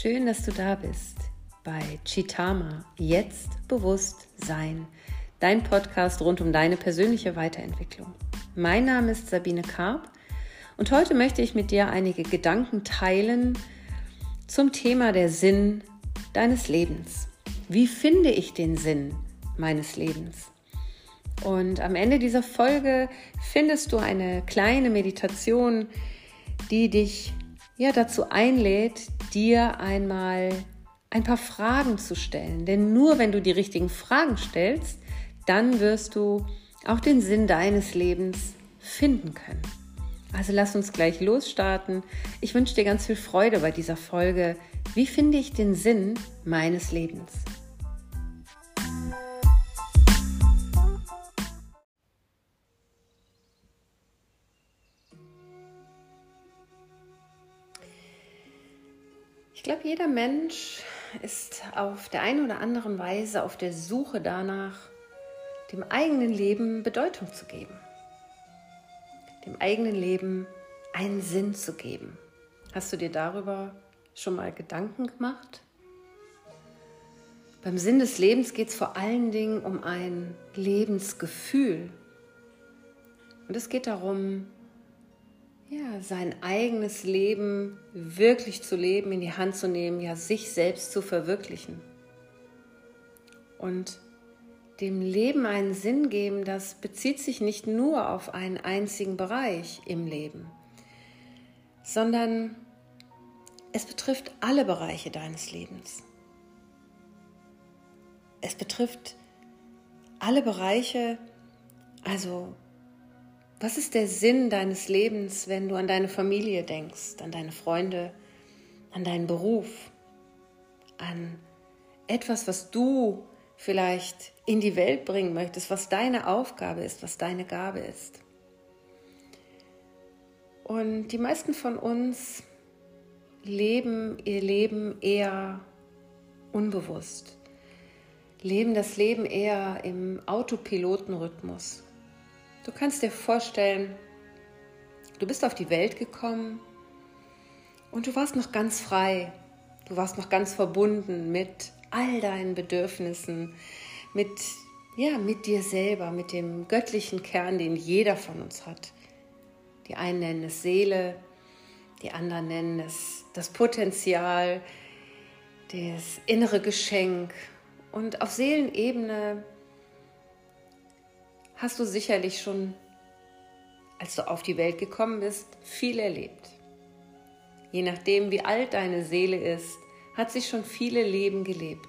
Schön, dass du da bist bei Chitama, jetzt bewusst sein, dein Podcast rund um deine persönliche Weiterentwicklung. Mein Name ist Sabine Karp und heute möchte ich mit dir einige Gedanken teilen zum Thema der Sinn deines Lebens. Wie finde ich den Sinn meines Lebens? Und am Ende dieser Folge findest du eine kleine Meditation, die dich ja dazu einlädt, dir einmal ein paar Fragen zu stellen. Denn nur wenn du die richtigen Fragen stellst, dann wirst du auch den Sinn deines Lebens finden können. Also lass uns gleich losstarten. Ich wünsche dir ganz viel Freude bei dieser Folge. Wie finde ich den Sinn meines Lebens? Glaube, jeder Mensch ist auf der einen oder anderen Weise auf der Suche danach, dem eigenen Leben Bedeutung zu geben, dem eigenen Leben einen Sinn zu geben. Hast du dir darüber schon mal Gedanken gemacht? Beim Sinn des Lebens geht es vor allen Dingen um ein Lebensgefühl. Und es geht darum, ja, sein eigenes Leben wirklich zu leben, in die Hand zu nehmen, ja, sich selbst zu verwirklichen. Und dem Leben einen Sinn geben, das bezieht sich nicht nur auf einen einzigen Bereich im Leben, sondern es betrifft alle Bereiche deines Lebens. Es betrifft alle Bereiche, also was ist der Sinn deines Lebens, wenn du an deine Familie denkst, an deine Freunde, an deinen Beruf, an etwas, was du vielleicht in die Welt bringen möchtest, was deine Aufgabe ist, was deine Gabe ist? Und die meisten von uns leben ihr Leben eher unbewusst, leben das Leben eher im Autopilotenrhythmus, Du kannst dir vorstellen, du bist auf die Welt gekommen und du warst noch ganz frei. Du warst noch ganz verbunden mit all deinen Bedürfnissen, mit ja, mit dir selber, mit dem göttlichen Kern, den jeder von uns hat. Die einen nennen es Seele, die anderen nennen es das Potenzial, das innere Geschenk. Und auf Seelenebene hast du sicherlich schon, als du auf die Welt gekommen bist, viel erlebt. Je nachdem, wie alt deine Seele ist, hat sich schon viele Leben gelebt.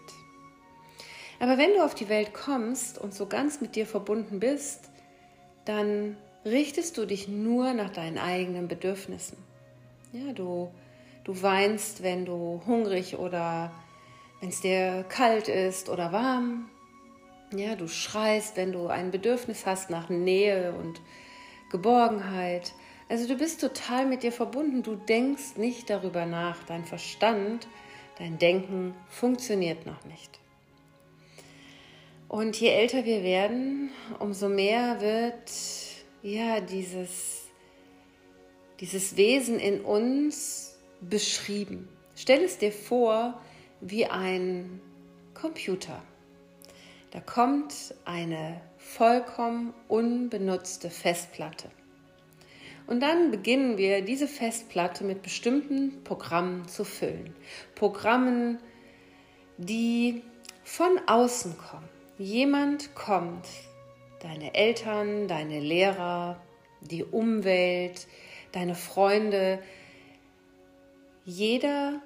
Aber wenn du auf die Welt kommst und so ganz mit dir verbunden bist, dann richtest du dich nur nach deinen eigenen Bedürfnissen. Ja, du, du weinst, wenn du hungrig oder wenn es dir kalt ist oder warm. Ja, du schreist, wenn du ein Bedürfnis hast nach Nähe und Geborgenheit. Also du bist total mit dir verbunden. Du denkst nicht darüber nach. Dein Verstand, dein Denken funktioniert noch nicht. Und je älter wir werden, umso mehr wird ja dieses, dieses Wesen in uns beschrieben. Stell es dir vor wie ein Computer. Da kommt eine vollkommen unbenutzte Festplatte. Und dann beginnen wir diese Festplatte mit bestimmten Programmen zu füllen. Programmen, die von außen kommen. Jemand kommt, deine Eltern, deine Lehrer, die Umwelt, deine Freunde. Jeder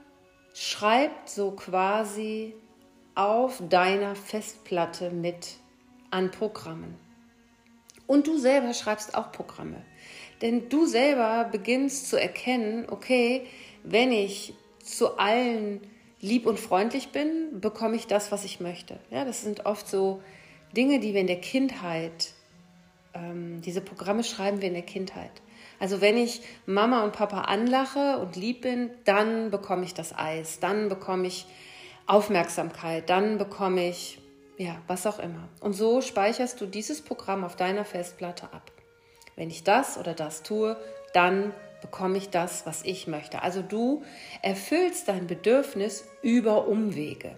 schreibt so quasi auf deiner Festplatte mit an Programmen. Und du selber schreibst auch Programme. Denn du selber beginnst zu erkennen, okay, wenn ich zu allen lieb und freundlich bin, bekomme ich das, was ich möchte. Ja, das sind oft so Dinge, die wir in der Kindheit, ähm, diese Programme schreiben wir in der Kindheit. Also wenn ich Mama und Papa anlache und lieb bin, dann bekomme ich das Eis, dann bekomme ich Aufmerksamkeit, dann bekomme ich, ja, was auch immer. Und so speicherst du dieses Programm auf deiner Festplatte ab. Wenn ich das oder das tue, dann bekomme ich das, was ich möchte. Also du erfüllst dein Bedürfnis über Umwege.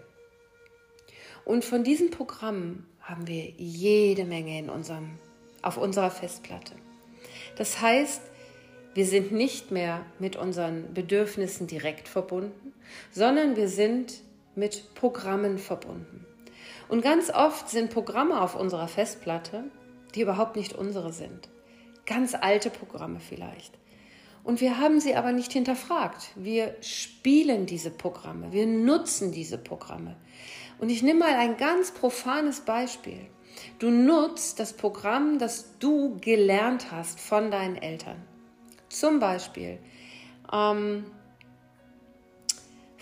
Und von diesen Programmen haben wir jede Menge in unserem, auf unserer Festplatte. Das heißt, wir sind nicht mehr mit unseren Bedürfnissen direkt verbunden, sondern wir sind mit Programmen verbunden. Und ganz oft sind Programme auf unserer Festplatte, die überhaupt nicht unsere sind. Ganz alte Programme vielleicht. Und wir haben sie aber nicht hinterfragt. Wir spielen diese Programme, wir nutzen diese Programme. Und ich nehme mal ein ganz profanes Beispiel. Du nutzt das Programm, das du gelernt hast von deinen Eltern. Zum Beispiel, ähm,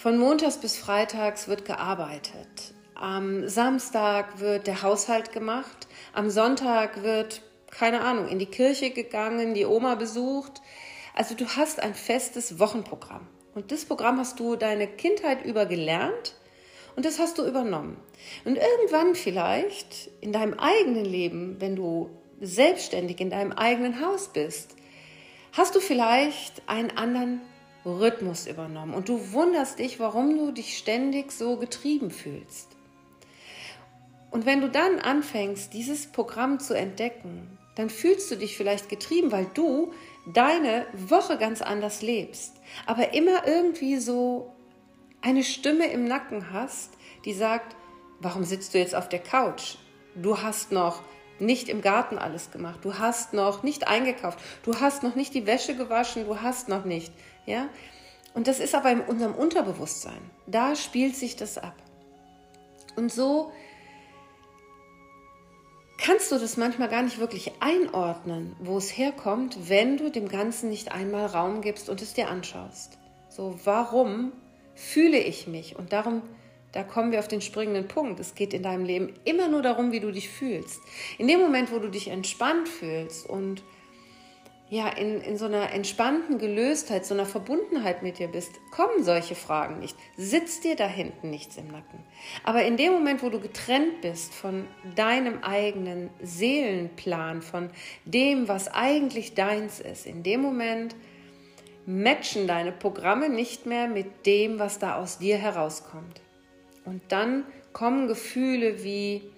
von Montags bis Freitags wird gearbeitet. Am Samstag wird der Haushalt gemacht. Am Sonntag wird, keine Ahnung, in die Kirche gegangen, die Oma besucht. Also du hast ein festes Wochenprogramm. Und das Programm hast du deine Kindheit über gelernt und das hast du übernommen. Und irgendwann vielleicht in deinem eigenen Leben, wenn du selbstständig in deinem eigenen Haus bist, hast du vielleicht einen anderen Rhythmus übernommen und du wunderst dich, warum du dich ständig so getrieben fühlst. Und wenn du dann anfängst, dieses Programm zu entdecken, dann fühlst du dich vielleicht getrieben, weil du deine Woche ganz anders lebst, aber immer irgendwie so eine Stimme im Nacken hast, die sagt, warum sitzt du jetzt auf der Couch? Du hast noch nicht im Garten alles gemacht. Du hast noch nicht eingekauft. Du hast noch nicht die Wäsche gewaschen. Du hast noch nicht. Ja? Und das ist aber in unserem Unterbewusstsein. Da spielt sich das ab. Und so kannst du das manchmal gar nicht wirklich einordnen, wo es herkommt, wenn du dem Ganzen nicht einmal Raum gibst und es dir anschaust. So, warum fühle ich mich? Und darum da kommen wir auf den springenden Punkt. Es geht in deinem Leben immer nur darum, wie du dich fühlst. In dem Moment, wo du dich entspannt fühlst und ja, in, in so einer entspannten Gelöstheit, so einer Verbundenheit mit dir bist, kommen solche Fragen nicht. Sitzt dir da hinten nichts im Nacken. Aber in dem Moment, wo du getrennt bist von deinem eigenen Seelenplan, von dem, was eigentlich deins ist, in dem Moment matchen deine Programme nicht mehr mit dem, was da aus dir herauskommt. Und dann kommen Gefühle wie,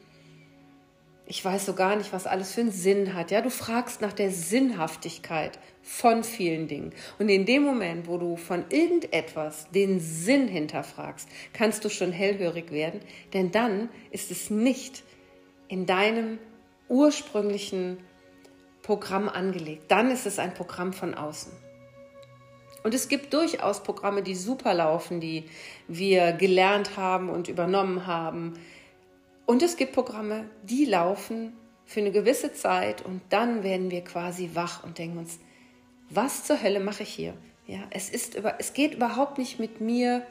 ich weiß so gar nicht, was alles für einen Sinn hat. Ja, du fragst nach der Sinnhaftigkeit von vielen Dingen. Und in dem Moment, wo du von irgendetwas den Sinn hinterfragst, kannst du schon hellhörig werden, denn dann ist es nicht in deinem ursprünglichen Programm angelegt. Dann ist es ein Programm von außen. Und es gibt durchaus Programme, die super laufen, die wir gelernt haben und übernommen haben. Und es gibt Programme, die laufen für eine gewisse Zeit und dann werden wir quasi wach und denken uns, was zur Hölle mache ich hier? Ja, es, ist über, es geht überhaupt nicht mit mir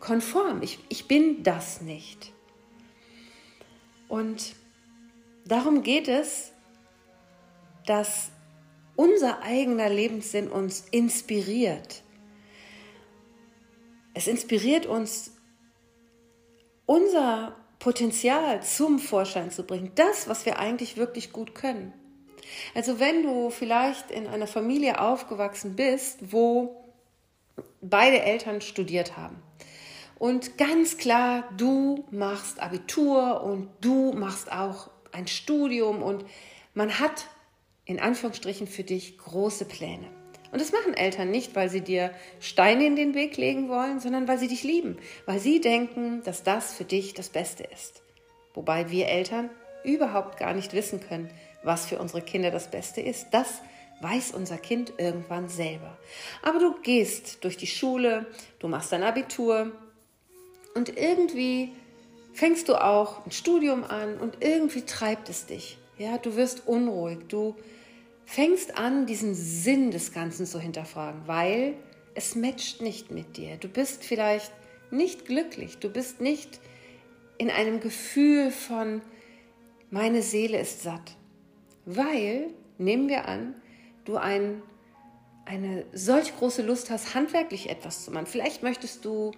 konform. Ich, ich bin das nicht. Und darum geht es, dass unser eigener Lebenssinn uns inspiriert. Es inspiriert uns, unser Potenzial zum Vorschein zu bringen, das, was wir eigentlich wirklich gut können. Also wenn du vielleicht in einer Familie aufgewachsen bist, wo beide Eltern studiert haben und ganz klar, du machst Abitur und du machst auch ein Studium und man hat in Anführungsstrichen für dich große Pläne. Und das machen Eltern nicht, weil sie dir Steine in den Weg legen wollen, sondern weil sie dich lieben, weil sie denken, dass das für dich das Beste ist. Wobei wir Eltern überhaupt gar nicht wissen können, was für unsere Kinder das Beste ist. Das weiß unser Kind irgendwann selber. Aber du gehst durch die Schule, du machst dein Abitur und irgendwie fängst du auch ein Studium an und irgendwie treibt es dich. Ja, du wirst unruhig, du fängst an, diesen Sinn des Ganzen zu hinterfragen, weil es matcht nicht mit dir. Du bist vielleicht nicht glücklich, du bist nicht in einem Gefühl von, meine Seele ist satt, weil, nehmen wir an, du ein, eine solch große Lust hast, handwerklich etwas zu machen. Vielleicht möchtest du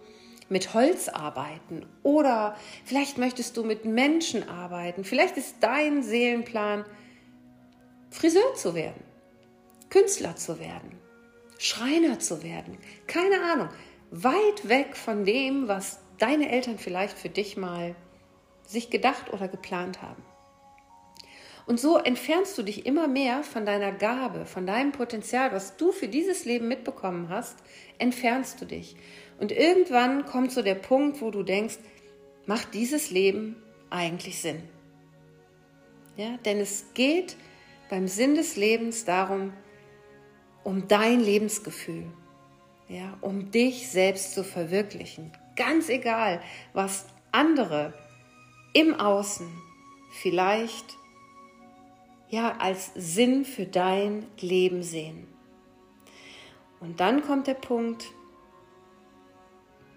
mit Holz arbeiten oder vielleicht möchtest du mit Menschen arbeiten. Vielleicht ist dein Seelenplan, Friseur zu werden. Künstler zu werden, Schreiner zu werden, keine Ahnung, weit weg von dem, was deine Eltern vielleicht für dich mal sich gedacht oder geplant haben. Und so entfernst du dich immer mehr von deiner Gabe, von deinem Potenzial, was du für dieses Leben mitbekommen hast, entfernst du dich. Und irgendwann kommt so der Punkt, wo du denkst, macht dieses Leben eigentlich Sinn? Ja, denn es geht beim Sinn des Lebens darum, um dein Lebensgefühl, ja, um dich selbst zu verwirklichen. Ganz egal, was andere im Außen vielleicht ja als Sinn für dein Leben sehen. Und dann kommt der Punkt,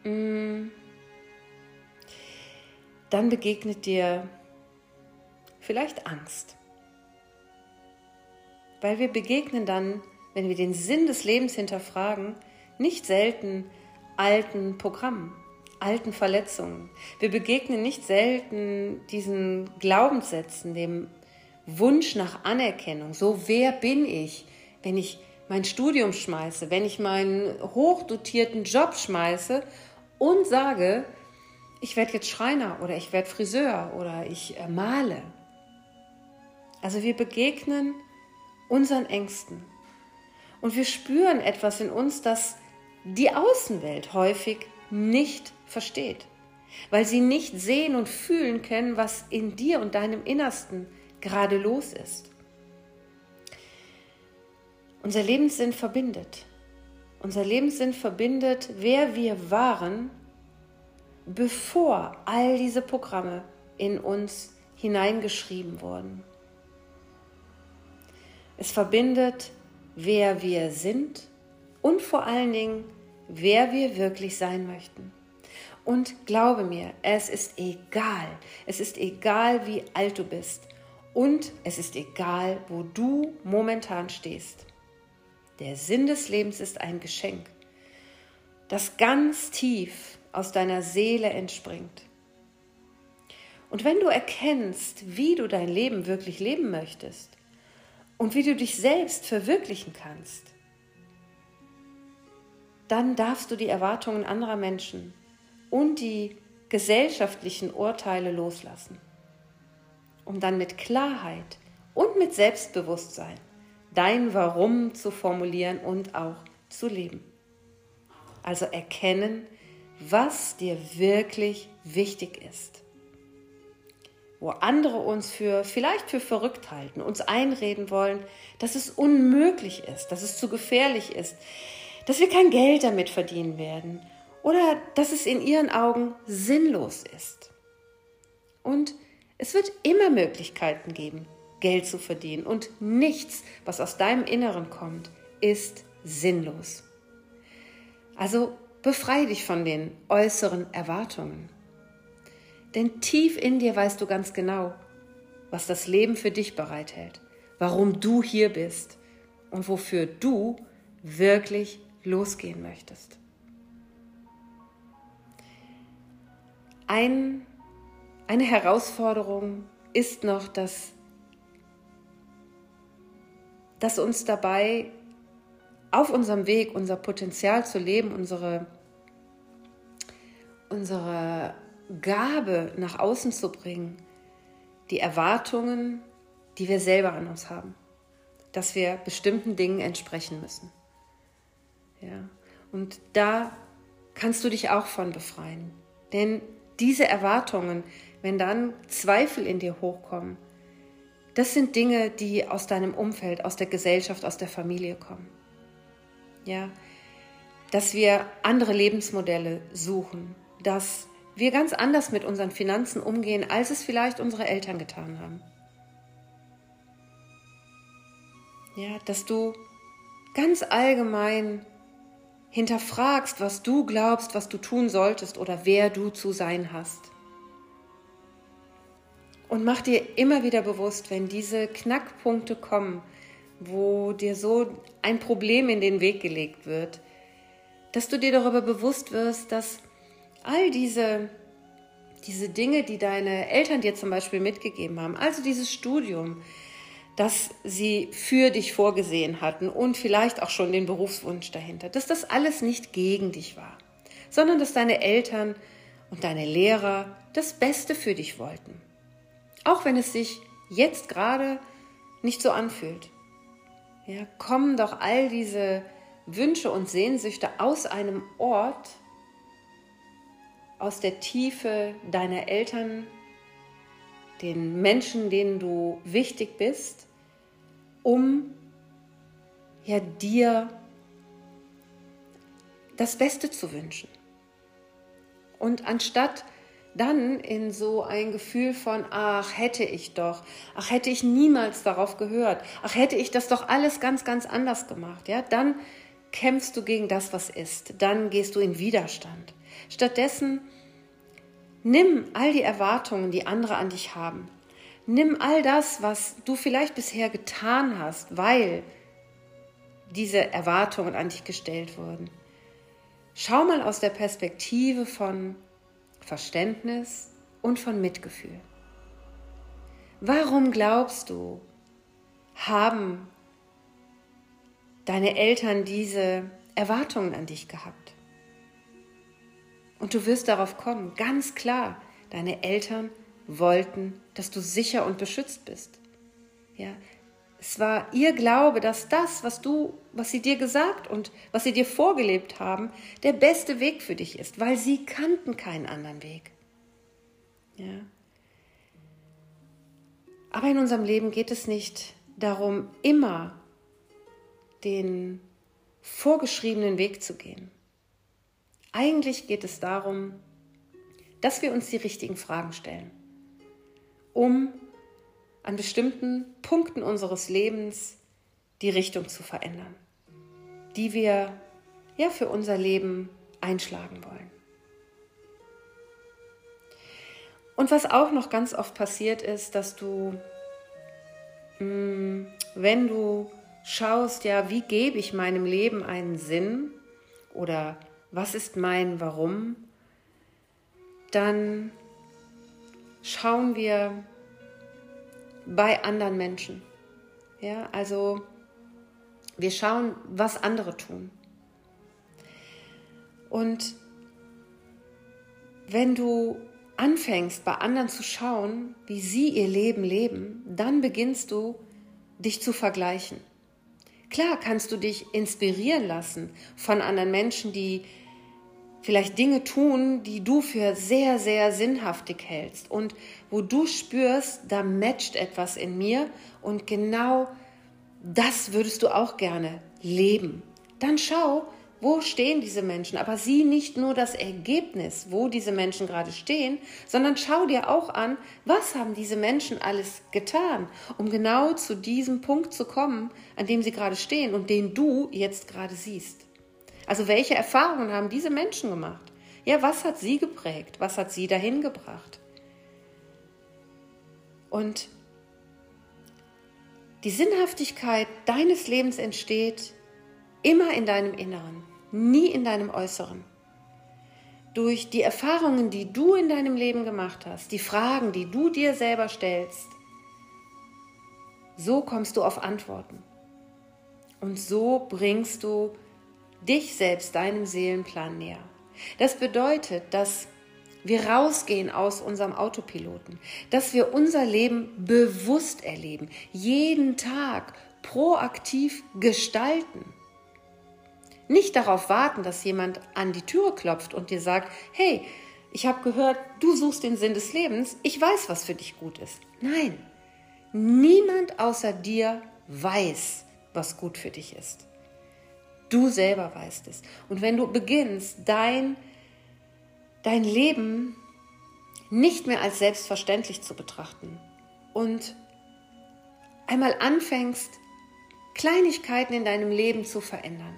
mm, dann begegnet dir vielleicht Angst. Weil wir begegnen dann, wenn wir den Sinn des Lebens hinterfragen, nicht selten alten Programmen, alten Verletzungen. Wir begegnen nicht selten diesen Glaubenssätzen, dem Wunsch nach Anerkennung. So, wer bin ich, wenn ich mein Studium schmeiße, wenn ich meinen hochdotierten Job schmeiße und sage, ich werde jetzt Schreiner oder ich werde Friseur oder ich äh, male. Also wir begegnen unseren Ängsten und wir spüren etwas in uns, das die Außenwelt häufig nicht versteht, weil sie nicht sehen und fühlen können, was in dir und deinem Innersten gerade los ist. Unser Lebenssinn verbindet. Unser Lebenssinn verbindet, wer wir waren bevor all diese Programme in uns hineingeschrieben wurden. Es verbindet, wer wir sind und vor allen Dingen, wer wir wirklich sein möchten. Und glaube mir, es ist egal. Es ist egal, wie alt du bist. Und es ist egal, wo du momentan stehst. Der Sinn des Lebens ist ein Geschenk, das ganz tief aus deiner Seele entspringt. Und wenn du erkennst, wie du dein Leben wirklich leben möchtest und wie du dich selbst verwirklichen kannst, dann darfst du die Erwartungen anderer Menschen und die gesellschaftlichen Urteile loslassen, um dann mit Klarheit und mit Selbstbewusstsein dein Warum zu formulieren und auch zu leben. Also erkennen, was dir wirklich wichtig ist. Wo andere uns für vielleicht für verrückt halten, uns einreden wollen, dass es unmöglich ist, dass es zu gefährlich ist, dass wir kein Geld damit verdienen werden oder dass es in ihren Augen sinnlos ist. Und es wird immer Möglichkeiten geben, Geld zu verdienen und nichts, was aus deinem Inneren kommt, ist sinnlos. Also Befreie dich von den äußeren Erwartungen. Denn tief in dir weißt du ganz genau, was das Leben für dich bereithält, warum du hier bist und wofür du wirklich losgehen möchtest. Ein, eine Herausforderung ist noch, dass, dass uns dabei auf unserem Weg, unser Potenzial zu leben, unsere, unsere Gabe nach außen zu bringen, die Erwartungen, die wir selber an uns haben, dass wir bestimmten Dingen entsprechen müssen. Ja. Und da kannst du dich auch von befreien. Denn diese Erwartungen, wenn dann Zweifel in dir hochkommen, das sind Dinge, die aus deinem Umfeld, aus der Gesellschaft, aus der Familie kommen ja, dass wir andere Lebensmodelle suchen, dass wir ganz anders mit unseren Finanzen umgehen, als es vielleicht unsere Eltern getan haben. Ja, dass du ganz allgemein hinterfragst, was du glaubst, was du tun solltest oder wer du zu sein hast. Und mach dir immer wieder bewusst, wenn diese Knackpunkte kommen, wo dir so ein Problem in den Weg gelegt wird, dass du dir darüber bewusst wirst, dass all diese, diese Dinge, die deine Eltern dir zum Beispiel mitgegeben haben, also dieses Studium, dass sie für dich vorgesehen hatten und vielleicht auch schon den Berufswunsch dahinter, dass das alles nicht gegen dich war, sondern dass deine Eltern und deine Lehrer das Beste für dich wollten. Auch wenn es sich jetzt gerade nicht so anfühlt. Ja, kommen doch all diese Wünsche und Sehnsüchte aus einem Ort, aus der Tiefe deiner Eltern, den Menschen, denen du wichtig bist, um ja dir das Beste zu wünschen. Und anstatt dann in so ein Gefühl von, ach, hätte ich doch, ach, hätte ich niemals darauf gehört, ach, hätte ich das doch alles ganz, ganz anders gemacht, ja, dann kämpfst du gegen das, was ist, dann gehst du in Widerstand. Stattdessen nimm all die Erwartungen, die andere an dich haben. Nimm all das, was du vielleicht bisher getan hast, weil diese Erwartungen an dich gestellt wurden. Schau mal aus der Perspektive von Verständnis und von Mitgefühl. Warum glaubst du, haben deine Eltern diese Erwartungen an dich gehabt? Und du wirst darauf kommen, ganz klar, deine Eltern wollten, dass du sicher und beschützt bist. Ja, es war ihr Glaube, dass das, was du, was sie dir gesagt und was sie dir vorgelebt haben, der beste Weg für dich ist, weil sie kannten keinen anderen Weg. Ja. Aber in unserem Leben geht es nicht darum, immer den vorgeschriebenen Weg zu gehen. Eigentlich geht es darum, dass wir uns die richtigen Fragen stellen, um an bestimmten Punkten unseres Lebens die Richtung zu verändern, die wir ja für unser Leben einschlagen wollen. Und was auch noch ganz oft passiert ist, dass du, mm, wenn du schaust, ja, wie gebe ich meinem Leben einen Sinn oder was ist mein Warum, dann schauen wir bei anderen Menschen. Ja, also wir schauen, was andere tun. Und wenn du anfängst, bei anderen zu schauen, wie sie ihr Leben leben, dann beginnst du, dich zu vergleichen. Klar kannst du dich inspirieren lassen von anderen Menschen, die vielleicht Dinge tun, die du für sehr, sehr sinnhaftig hältst und wo du spürst, da matcht etwas in mir und genau das würdest du auch gerne leben. Dann schau, wo stehen diese Menschen, aber sieh nicht nur das Ergebnis, wo diese Menschen gerade stehen, sondern schau dir auch an, was haben diese Menschen alles getan, um genau zu diesem Punkt zu kommen, an dem sie gerade stehen und den du jetzt gerade siehst. Also welche Erfahrungen haben diese Menschen gemacht? Ja, was hat sie geprägt? Was hat sie dahin gebracht? Und die Sinnhaftigkeit deines Lebens entsteht immer in deinem Inneren, nie in deinem Äußeren. Durch die Erfahrungen, die du in deinem Leben gemacht hast, die Fragen, die du dir selber stellst, so kommst du auf Antworten. Und so bringst du dich selbst deinem Seelenplan näher. Das bedeutet, dass wir rausgehen aus unserem Autopiloten, dass wir unser Leben bewusst erleben, jeden Tag proaktiv gestalten. Nicht darauf warten, dass jemand an die Türe klopft und dir sagt, hey, ich habe gehört, du suchst den Sinn des Lebens, ich weiß, was für dich gut ist. Nein, niemand außer dir weiß, was gut für dich ist. Du selber weißt es. Und wenn du beginnst, dein, dein Leben nicht mehr als selbstverständlich zu betrachten und einmal anfängst, Kleinigkeiten in deinem Leben zu verändern.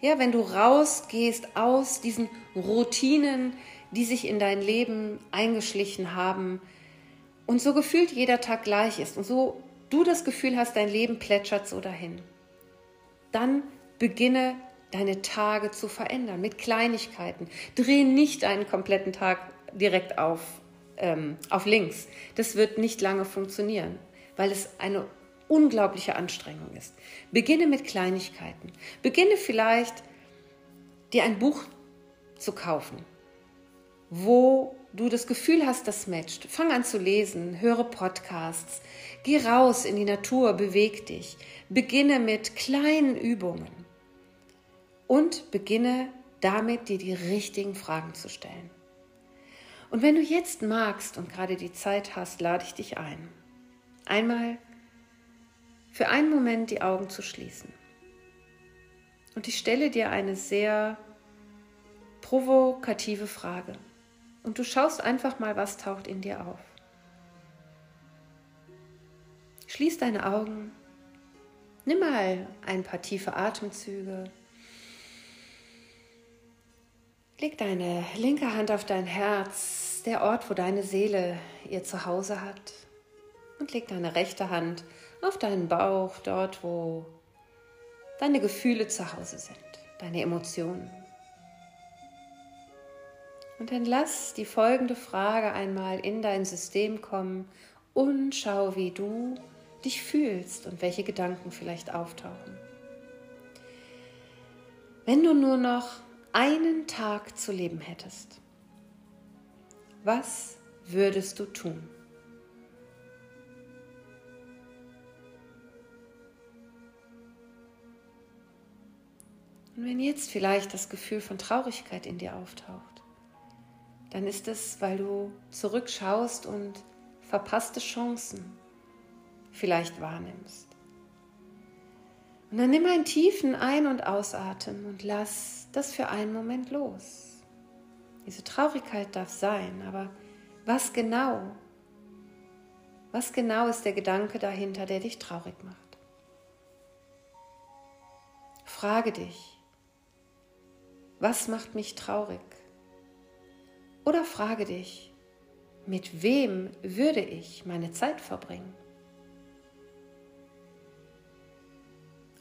Ja, wenn du rausgehst aus diesen Routinen, die sich in dein Leben eingeschlichen haben und so gefühlt jeder Tag gleich ist und so du das Gefühl hast, dein Leben plätschert so dahin, dann Beginne deine Tage zu verändern mit Kleinigkeiten. Dreh nicht einen kompletten Tag direkt auf, ähm, auf links. Das wird nicht lange funktionieren, weil es eine unglaubliche Anstrengung ist. Beginne mit Kleinigkeiten. Beginne vielleicht, dir ein Buch zu kaufen, wo du das Gefühl hast, das matcht. Fang an zu lesen, höre Podcasts, geh raus in die Natur, beweg dich. Beginne mit kleinen Übungen und beginne damit, dir die richtigen Fragen zu stellen. Und wenn du jetzt magst und gerade die Zeit hast, lade ich dich ein, einmal für einen Moment die Augen zu schließen. Und ich stelle dir eine sehr provokative Frage. Und du schaust einfach mal, was taucht in dir auf. Schließ deine Augen. Nimm mal ein paar tiefe Atemzüge. Leg deine linke Hand auf dein Herz, der Ort, wo deine Seele ihr Zuhause hat. Und leg deine rechte Hand auf deinen Bauch, dort, wo deine Gefühle zu Hause sind, deine Emotionen. Und dann lass die folgende Frage einmal in dein System kommen und schau, wie du dich fühlst und welche Gedanken vielleicht auftauchen. Wenn du nur noch einen Tag zu leben hättest, was würdest du tun? Und wenn jetzt vielleicht das Gefühl von Traurigkeit in dir auftaucht, dann ist es, weil du zurückschaust und verpasste Chancen vielleicht wahrnimmst. Und dann nimm einen tiefen Ein- und Ausatmen und lass das für einen Moment los. Diese Traurigkeit darf sein, aber was genau? Was genau ist der Gedanke dahinter, der dich traurig macht? Frage dich, was macht mich traurig? Oder frage dich, mit wem würde ich meine Zeit verbringen?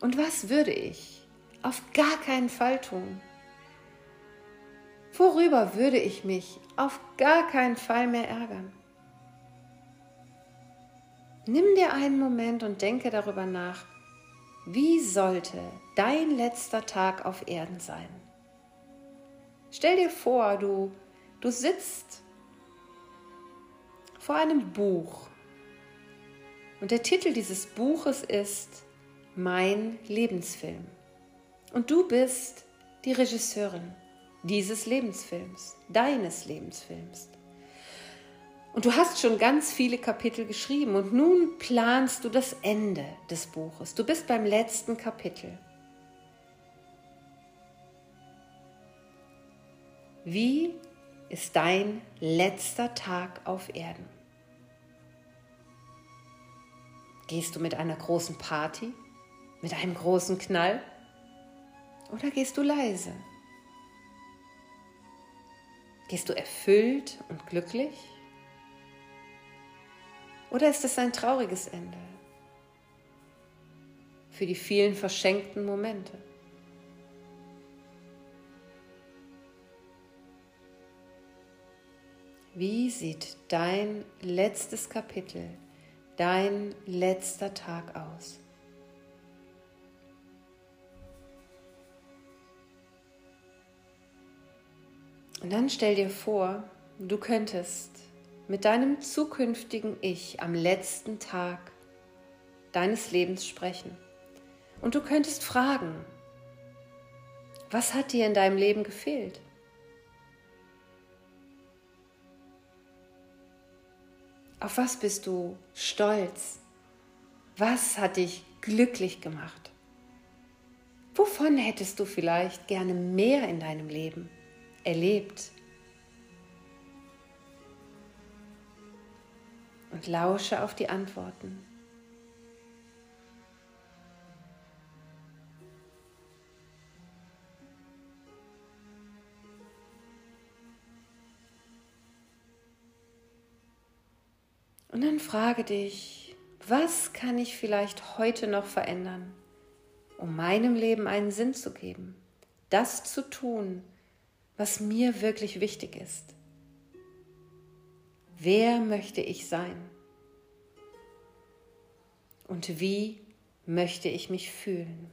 Und was würde ich auf gar keinen Fall tun? Worüber würde ich mich auf gar keinen Fall mehr ärgern? Nimm dir einen Moment und denke darüber nach, wie sollte dein letzter Tag auf Erden sein? Stell dir vor, du, du sitzt vor einem Buch und der Titel dieses Buches ist Mein Lebensfilm. Und du bist die Regisseurin dieses Lebensfilms, deines Lebensfilms. Und du hast schon ganz viele Kapitel geschrieben und nun planst du das Ende des Buches. Du bist beim letzten Kapitel. Wie ist dein letzter Tag auf Erden? Gehst du mit einer großen Party? Mit einem großen Knall? Oder gehst du leise? Gehst du erfüllt und glücklich? Oder ist es ein trauriges Ende für die vielen verschenkten Momente? Wie sieht dein letztes Kapitel, dein letzter Tag aus? Und dann stell dir vor, du könntest mit deinem zukünftigen Ich am letzten Tag deines Lebens sprechen. Und du könntest fragen, was hat dir in deinem Leben gefehlt? Auf was bist du stolz? Was hat dich glücklich gemacht? Wovon hättest du vielleicht gerne mehr in deinem Leben erlebt? Und lausche auf die Antworten. Und dann frage dich, was kann ich vielleicht heute noch verändern, um meinem Leben einen Sinn zu geben, das zu tun, was mir wirklich wichtig ist. Wer möchte ich sein? und wie möchte ich mich fühlen?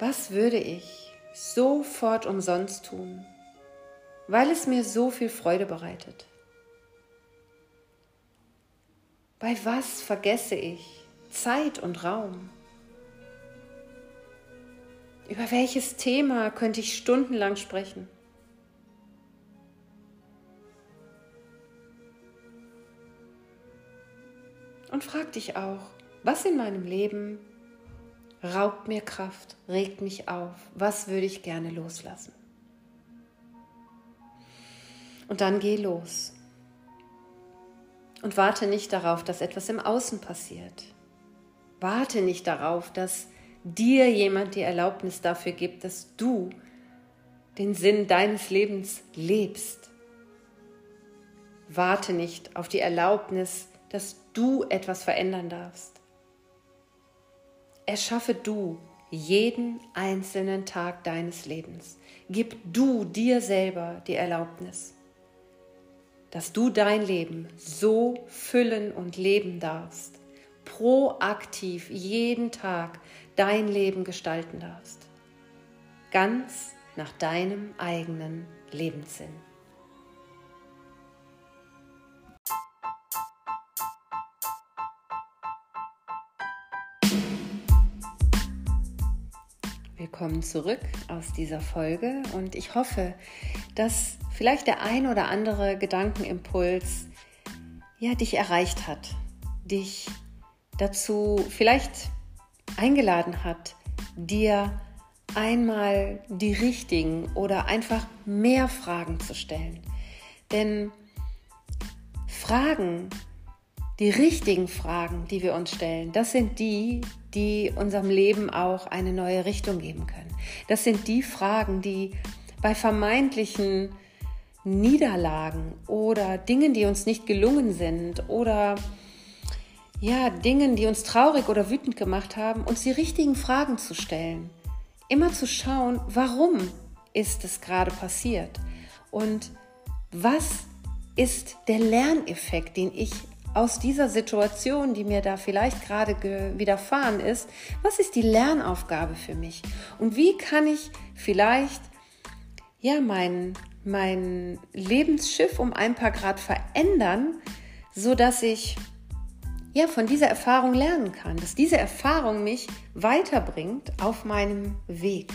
Was würde ich sofort umsonst tun, weil es mir so viel Freude bereitet? Bei was vergesse ich Zeit und Raum? Über welches Thema könnte ich stundenlang sprechen? Und frag dich auch, was in meinem Leben raubt mir Kraft, regt mich auf, was würde ich gerne loslassen? Und dann geh los. Und warte nicht darauf, dass etwas im Außen passiert. Warte nicht darauf, dass dir jemand die Erlaubnis dafür gibt, dass du den Sinn deines Lebens lebst. Warte nicht auf die Erlaubnis, dass du etwas verändern darfst. Erschaffe du jeden einzelnen Tag deines Lebens. Gib du dir selber die Erlaubnis, dass du dein Leben so füllen und leben darfst, proaktiv jeden Tag dein Leben gestalten darfst. Ganz nach deinem eigenen Lebenssinn. Willkommen zurück aus dieser Folge und ich hoffe, dass vielleicht der ein oder andere Gedankenimpuls ja dich erreicht hat, dich dazu vielleicht eingeladen hat, dir einmal die richtigen oder einfach mehr Fragen zu stellen. Denn Fragen, die richtigen Fragen, die wir uns stellen, das sind die, die unserem Leben auch eine neue Richtung geben können. Das sind die Fragen, die bei vermeintlichen Niederlagen oder Dingen, die uns nicht gelungen sind oder ja, Dingen, die uns traurig oder wütend gemacht haben, uns die richtigen Fragen zu stellen. Immer zu schauen, warum ist es gerade passiert und was ist der Lerneffekt, den ich aus dieser Situation, die mir da vielleicht gerade widerfahren ist, was ist die Lernaufgabe für mich? Und wie kann ich vielleicht ja mein, mein Lebensschiff um ein paar Grad verändern, so dass ich ja, von dieser Erfahrung lernen kann, dass diese Erfahrung mich weiterbringt auf meinem Weg.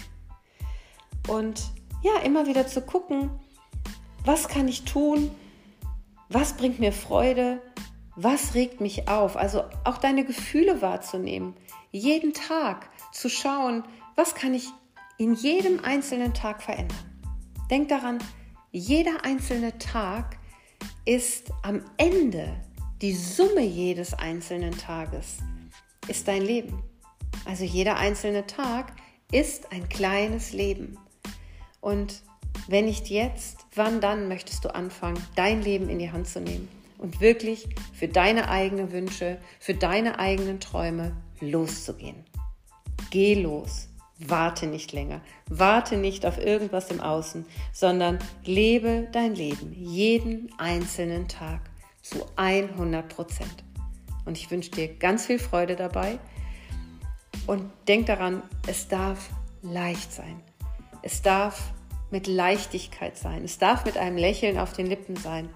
Und ja, immer wieder zu gucken, was kann ich tun, was bringt mir Freude, was regt mich auf. Also auch deine Gefühle wahrzunehmen, jeden Tag zu schauen, was kann ich in jedem einzelnen Tag verändern. Denk daran, jeder einzelne Tag ist am Ende die Summe jedes einzelnen Tages ist dein Leben. Also jeder einzelne Tag ist ein kleines Leben. Und wenn nicht jetzt, wann dann möchtest du anfangen, dein Leben in die Hand zu nehmen und wirklich für deine eigenen Wünsche, für deine eigenen Träume loszugehen? Geh los. Warte nicht länger. Warte nicht auf irgendwas im Außen, sondern lebe dein Leben jeden einzelnen Tag zu 100 Prozent. Und ich wünsche dir ganz viel Freude dabei. Und denk daran, es darf leicht sein. Es darf mit Leichtigkeit sein. Es darf mit einem Lächeln auf den Lippen sein.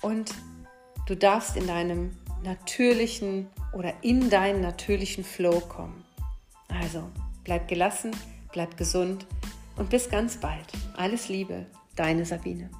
Und du darfst in deinem natürlichen oder in deinen natürlichen Flow kommen. Also bleib gelassen, bleib gesund und bis ganz bald. Alles Liebe, deine Sabine.